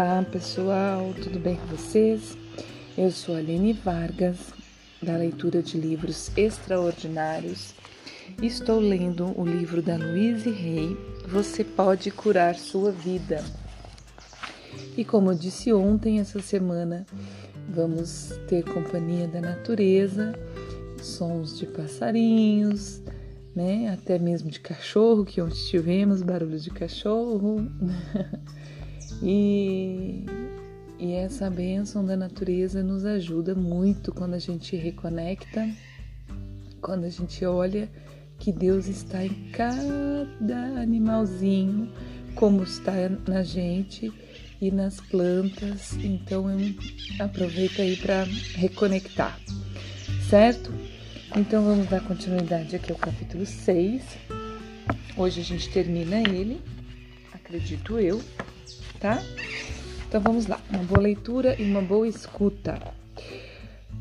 Olá pessoal, tudo bem com vocês? Eu sou a Aline Vargas, da leitura de livros extraordinários. Estou lendo o livro da Louise Rey, Você Pode Curar Sua Vida. E como eu disse ontem, essa semana vamos ter companhia da natureza, sons de passarinhos, né? Até mesmo de cachorro, que ontem tivemos barulho de cachorro. E, e essa bênção da natureza nos ajuda muito quando a gente reconecta, quando a gente olha que Deus está em cada animalzinho, como está na gente e nas plantas. Então aproveita aí para reconectar, certo? Então vamos dar continuidade aqui ao capítulo 6. Hoje a gente termina ele, acredito eu tá? Então vamos lá, uma boa leitura e uma boa escuta.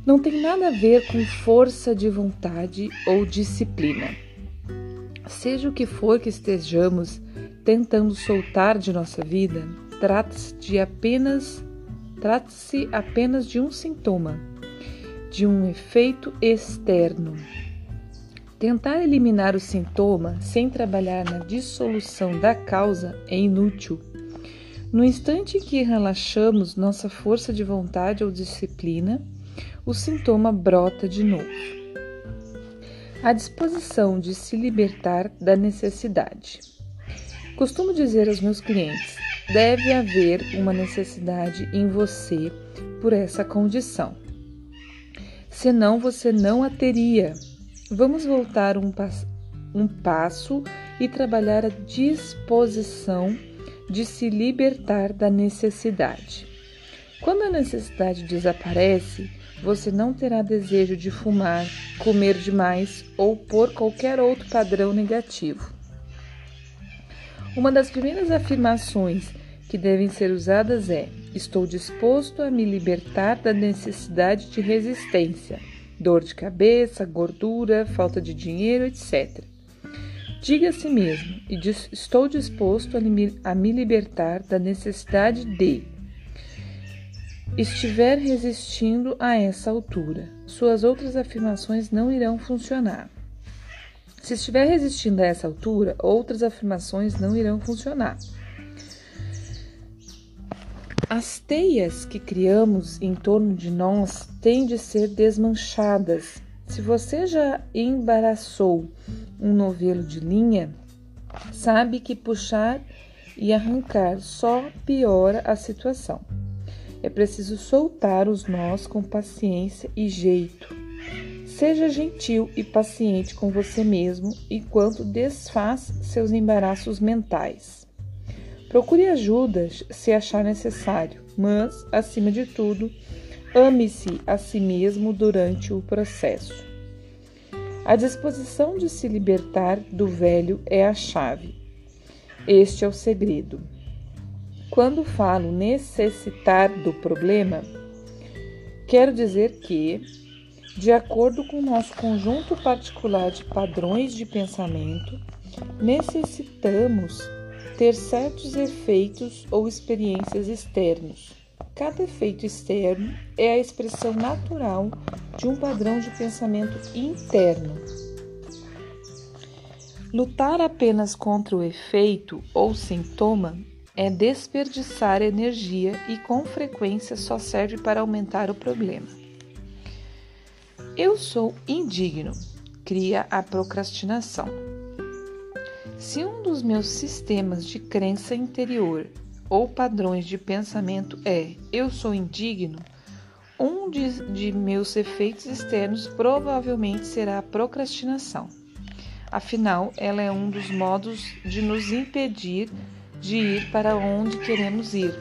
Não tem nada a ver com força de vontade ou disciplina. Seja o que for que estejamos tentando soltar de nossa vida, trata-se de apenas trata-se apenas de um sintoma, de um efeito externo. Tentar eliminar o sintoma sem trabalhar na dissolução da causa é inútil. No instante em que relaxamos nossa força de vontade ou disciplina, o sintoma brota de novo. A disposição de se libertar da necessidade. Costumo dizer aos meus clientes: deve haver uma necessidade em você por essa condição. Senão você não a teria. Vamos voltar um, um passo e trabalhar a disposição de se libertar da necessidade. Quando a necessidade desaparece, você não terá desejo de fumar, comer demais ou por qualquer outro padrão negativo. Uma das primeiras afirmações que devem ser usadas é: Estou disposto a me libertar da necessidade de resistência, dor de cabeça, gordura, falta de dinheiro, etc. Diga a si mesmo: e estou disposto a me libertar da necessidade de. Estiver resistindo a essa altura, suas outras afirmações não irão funcionar. Se estiver resistindo a essa altura, outras afirmações não irão funcionar. As teias que criamos em torno de nós têm de ser desmanchadas se você já embaraçou um novelo de linha, sabe que puxar e arrancar só piora a situação. É preciso soltar os nós com paciência e jeito. Seja gentil e paciente com você mesmo enquanto desfaz seus embaraços mentais. Procure ajuda se achar necessário, mas, acima de tudo, Ame-se a si mesmo durante o processo. A disposição de se libertar do velho é a chave. Este é o segredo. Quando falo necessitar do problema, quero dizer que, de acordo com o nosso conjunto particular de padrões de pensamento, necessitamos ter certos efeitos ou experiências externos Cada efeito externo é a expressão natural de um padrão de pensamento interno. Lutar apenas contra o efeito ou sintoma é desperdiçar energia e com frequência só serve para aumentar o problema. Eu sou indigno, cria a procrastinação. Se um dos meus sistemas de crença interior ou padrões de pensamento é eu sou indigno, um de, de meus efeitos externos provavelmente será a procrastinação. Afinal, ela é um dos modos de nos impedir de ir para onde queremos ir.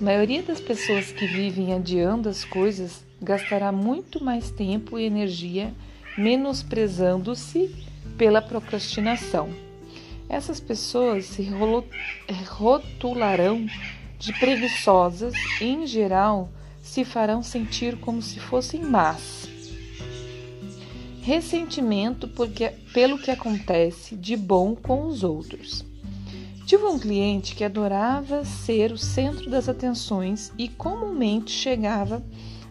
A maioria das pessoas que vivem adiando as coisas gastará muito mais tempo e energia menosprezando-se pela procrastinação. Essas pessoas se rotularão de preguiçosas e, em geral, se farão sentir como se fossem más. Ressentimento porque, pelo que acontece de bom com os outros. Tive um cliente que adorava ser o centro das atenções e comumente chegava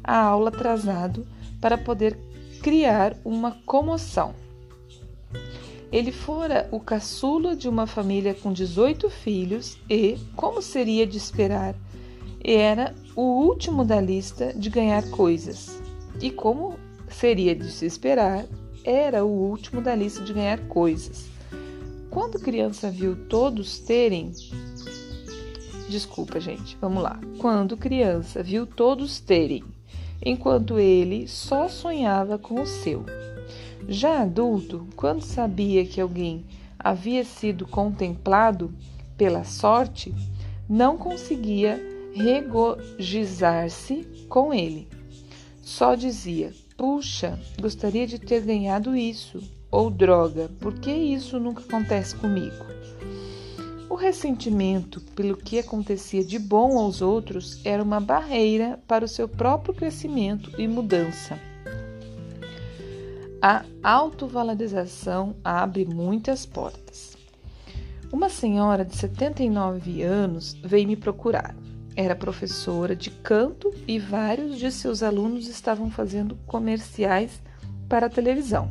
à aula atrasado para poder criar uma comoção. Ele fora o caçula de uma família com 18 filhos e, como seria de esperar, era o último da lista de ganhar coisas. E como seria de se esperar, era o último da lista de ganhar coisas. Quando criança viu todos terem. Desculpa, gente, vamos lá. Quando criança viu todos terem, enquanto ele só sonhava com o seu. Já adulto, quando sabia que alguém havia sido contemplado pela sorte, não conseguia regozijar-se com ele. Só dizia: Puxa, gostaria de ter ganhado isso. Ou droga, por que isso nunca acontece comigo? O ressentimento pelo que acontecia de bom aos outros era uma barreira para o seu próprio crescimento e mudança. A autovalorização abre muitas portas. Uma senhora de 79 anos veio me procurar. Era professora de canto e vários de seus alunos estavam fazendo comerciais para a televisão.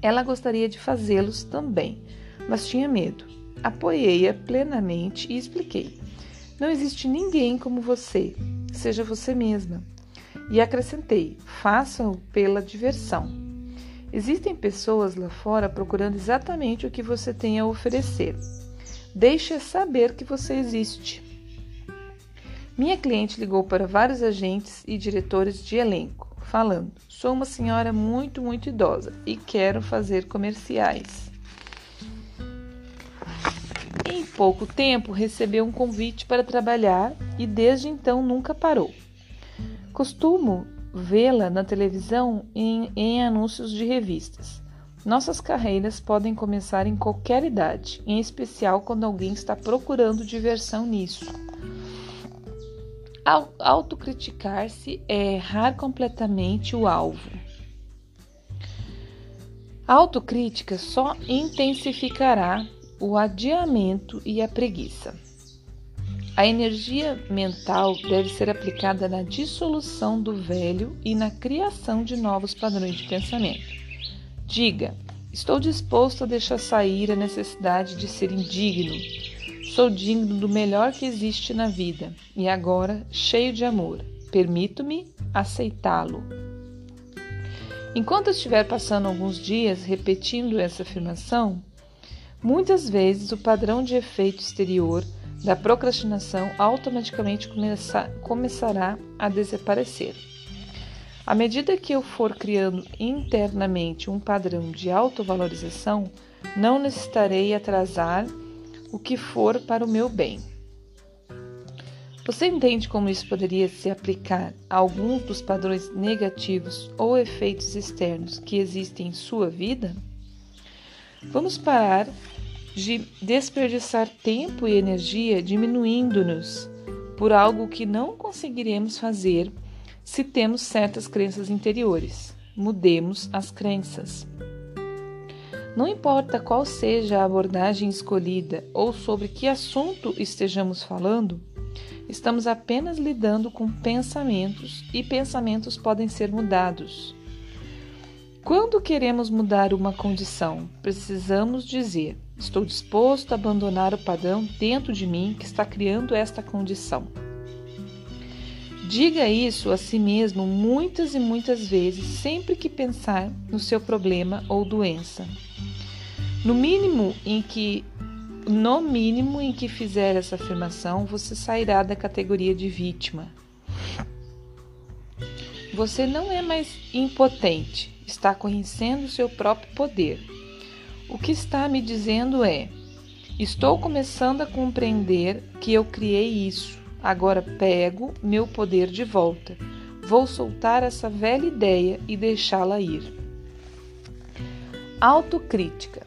Ela gostaria de fazê-los também, mas tinha medo. Apoiei-a plenamente e expliquei: Não existe ninguém como você, seja você mesma. E acrescentei: faça-o pela diversão. Existem pessoas lá fora procurando exatamente o que você tem a oferecer. Deixe saber que você existe. Minha cliente ligou para vários agentes e diretores de elenco, falando: Sou uma senhora muito, muito idosa e quero fazer comerciais. Em pouco tempo recebeu um convite para trabalhar e desde então nunca parou. Costumo vê-la na televisão em, em anúncios de revistas. Nossas carreiras podem começar em qualquer idade, em especial quando alguém está procurando diversão nisso. Autocriticar-se é errar completamente o alvo. A autocrítica só intensificará o adiamento e a preguiça. A energia mental deve ser aplicada na dissolução do velho e na criação de novos padrões de pensamento. Diga: Estou disposto a deixar sair a necessidade de ser indigno. Sou digno do melhor que existe na vida e agora cheio de amor. Permito-me aceitá-lo. Enquanto estiver passando alguns dias repetindo essa afirmação, muitas vezes o padrão de efeito exterior da procrastinação automaticamente começa, começará a desaparecer. À medida que eu for criando internamente um padrão de autovalorização, não necessitarei atrasar o que for para o meu bem. Você entende como isso poderia se aplicar a alguns dos padrões negativos ou efeitos externos que existem em sua vida? Vamos parar de desperdiçar tempo e energia diminuindo-nos por algo que não conseguiremos fazer se temos certas crenças interiores. Mudemos as crenças. Não importa qual seja a abordagem escolhida ou sobre que assunto estejamos falando, estamos apenas lidando com pensamentos e pensamentos podem ser mudados. Quando queremos mudar uma condição, precisamos dizer: Estou disposto a abandonar o padrão dentro de mim que está criando esta condição. Diga isso a si mesmo muitas e muitas vezes, sempre que pensar no seu problema ou doença. No mínimo em que no mínimo em que fizer essa afirmação, você sairá da categoria de vítima. Você não é mais impotente, está conhecendo o seu próprio poder. O que está me dizendo é: estou começando a compreender que eu criei isso. Agora pego meu poder de volta. Vou soltar essa velha ideia e deixá-la ir. Autocrítica.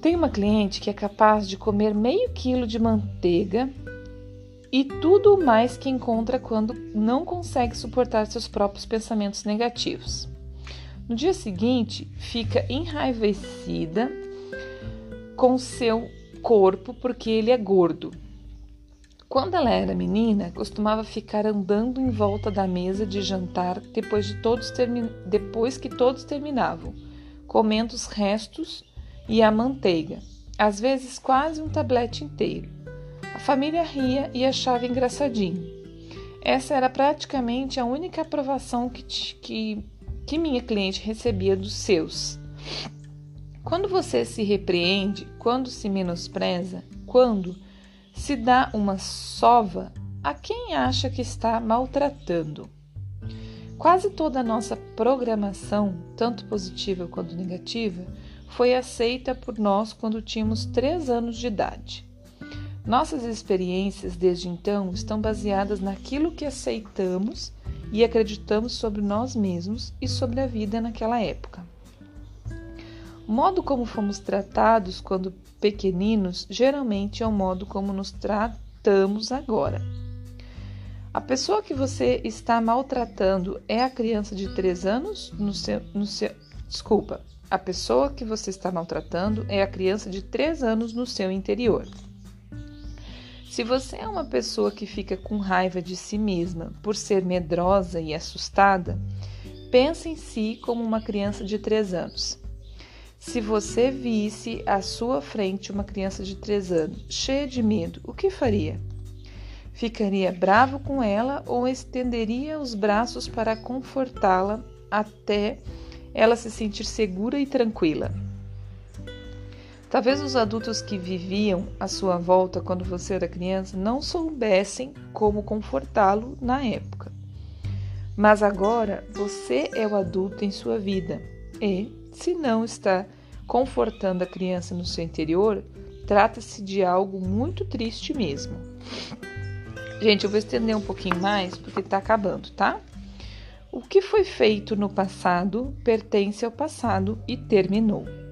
Tem uma cliente que é capaz de comer meio quilo de manteiga e tudo mais que encontra quando não consegue suportar seus próprios pensamentos negativos. No dia seguinte, fica enraivecida com seu corpo porque ele é gordo. Quando ela era menina, costumava ficar andando em volta da mesa de jantar depois, de todos depois que todos terminavam, comendo os restos e a manteiga, às vezes quase um tablete inteiro. A família ria e achava engraçadinho. Essa era praticamente a única aprovação que, que, que minha cliente recebia dos seus. Quando você se repreende, quando se menospreza, quando se dá uma sova a quem acha que está maltratando. Quase toda a nossa programação, tanto positiva quanto negativa, foi aceita por nós quando tínhamos três anos de idade. Nossas experiências desde então estão baseadas naquilo que aceitamos e acreditamos sobre nós mesmos e sobre a vida naquela época. O modo como fomos tratados quando pequeninos geralmente é o modo como nos tratamos agora. A pessoa que você está maltratando é a criança de 3 anos no seu, no seu. Desculpa. A pessoa que você está maltratando é a criança de 3 anos no seu interior. Se você é uma pessoa que fica com raiva de si mesma por ser medrosa e assustada, pense em si como uma criança de 3 anos. Se você visse à sua frente uma criança de três anos, cheia de medo, o que faria? Ficaria bravo com ela ou estenderia os braços para confortá-la até ela se sentir segura e tranquila? Talvez os adultos que viviam à sua volta quando você era criança não soubessem como confortá-lo na época. Mas agora você é o adulto em sua vida e, se não está confortando a criança no seu interior, trata-se de algo muito triste mesmo. Gente, eu vou estender um pouquinho mais porque está acabando, tá? O que foi feito no passado pertence ao passado e terminou.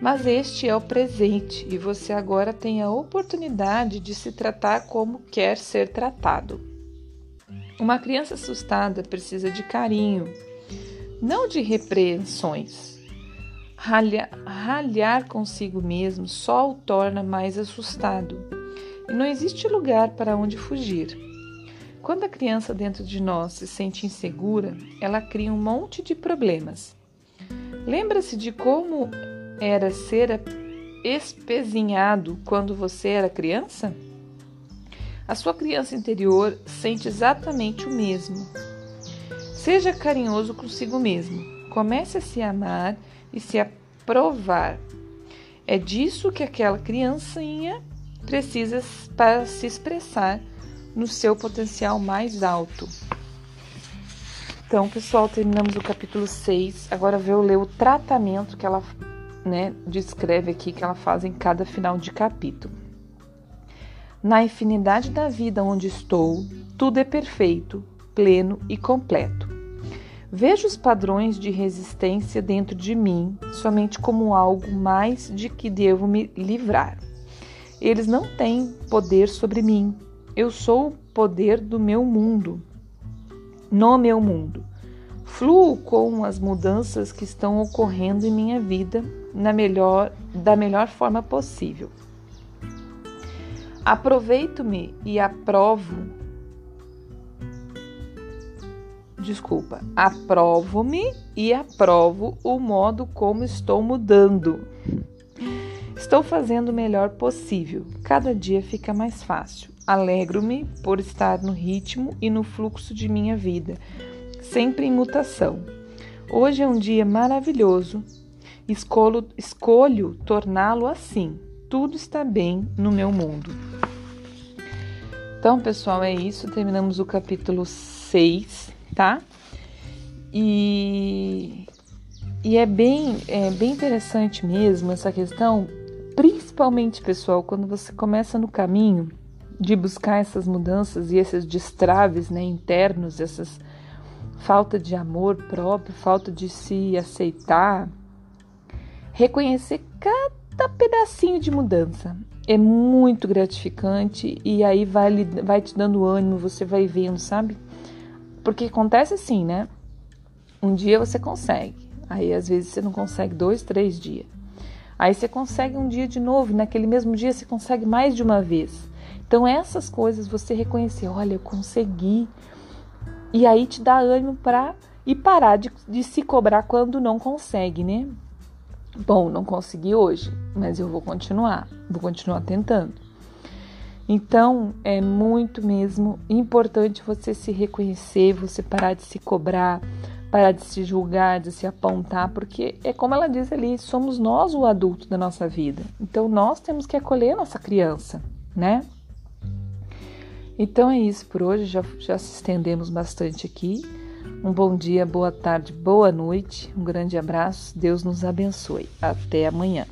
Mas este é o presente e você agora tem a oportunidade de se tratar como quer ser tratado. Uma criança assustada precisa de carinho, não de repreensões. Ralhar, consigo mesmo só o torna mais assustado. E não existe lugar para onde fugir. Quando a criança dentro de nós se sente insegura, ela cria um monte de problemas. Lembra-se de como era ser espezinhado quando você era criança? A sua criança interior sente exatamente o mesmo. Seja carinhoso consigo mesmo. Comece a se amar e se aprovar. É disso que aquela criancinha precisa para se expressar no seu potencial mais alto. Então, pessoal, terminamos o capítulo 6. Agora vou ler o tratamento que ela né, descreve aqui, que ela faz em cada final de capítulo. Na infinidade da vida onde estou, tudo é perfeito, pleno e completo. Vejo os padrões de resistência dentro de mim somente como algo mais de que devo me livrar. Eles não têm poder sobre mim. Eu sou o poder do meu mundo, no meu mundo. Fluo com as mudanças que estão ocorrendo em minha vida na melhor, da melhor forma possível. Aproveito-me e aprovo desculpa, aprovo-me e aprovo o modo como estou mudando. Estou fazendo o melhor possível. Cada dia fica mais fácil. Alegro-me por estar no ritmo e no fluxo de minha vida, sempre em mutação. Hoje é um dia maravilhoso. Escolho, escolho torná-lo assim. Tudo está bem no meu mundo. Então, pessoal, é isso. Terminamos o capítulo 6 tá? E, e é bem, é bem interessante mesmo essa questão, principalmente, pessoal, quando você começa no caminho de buscar essas mudanças e esses destraves né, internos, essas falta de amor próprio, falta de se aceitar, reconhecer cada pedacinho de mudança. É muito gratificante e aí vai, vai te dando ânimo, você vai vendo, sabe? Porque acontece assim, né? Um dia você consegue, aí às vezes você não consegue dois, três dias. Aí você consegue um dia de novo, e naquele mesmo dia você consegue mais de uma vez. Então, essas coisas você reconhecer, olha, eu consegui. E aí te dá ânimo para e parar de, de se cobrar quando não consegue, né? Bom, não consegui hoje, mas eu vou continuar, vou continuar tentando. Então, é muito mesmo importante você se reconhecer, você parar de se cobrar, parar de se julgar, de se apontar, porque é como ela diz ali, somos nós o adulto da nossa vida. Então nós temos que acolher a nossa criança, né? Então é isso por hoje, já, já se estendemos bastante aqui. Um bom dia, boa tarde, boa noite, um grande abraço, Deus nos abençoe. Até amanhã.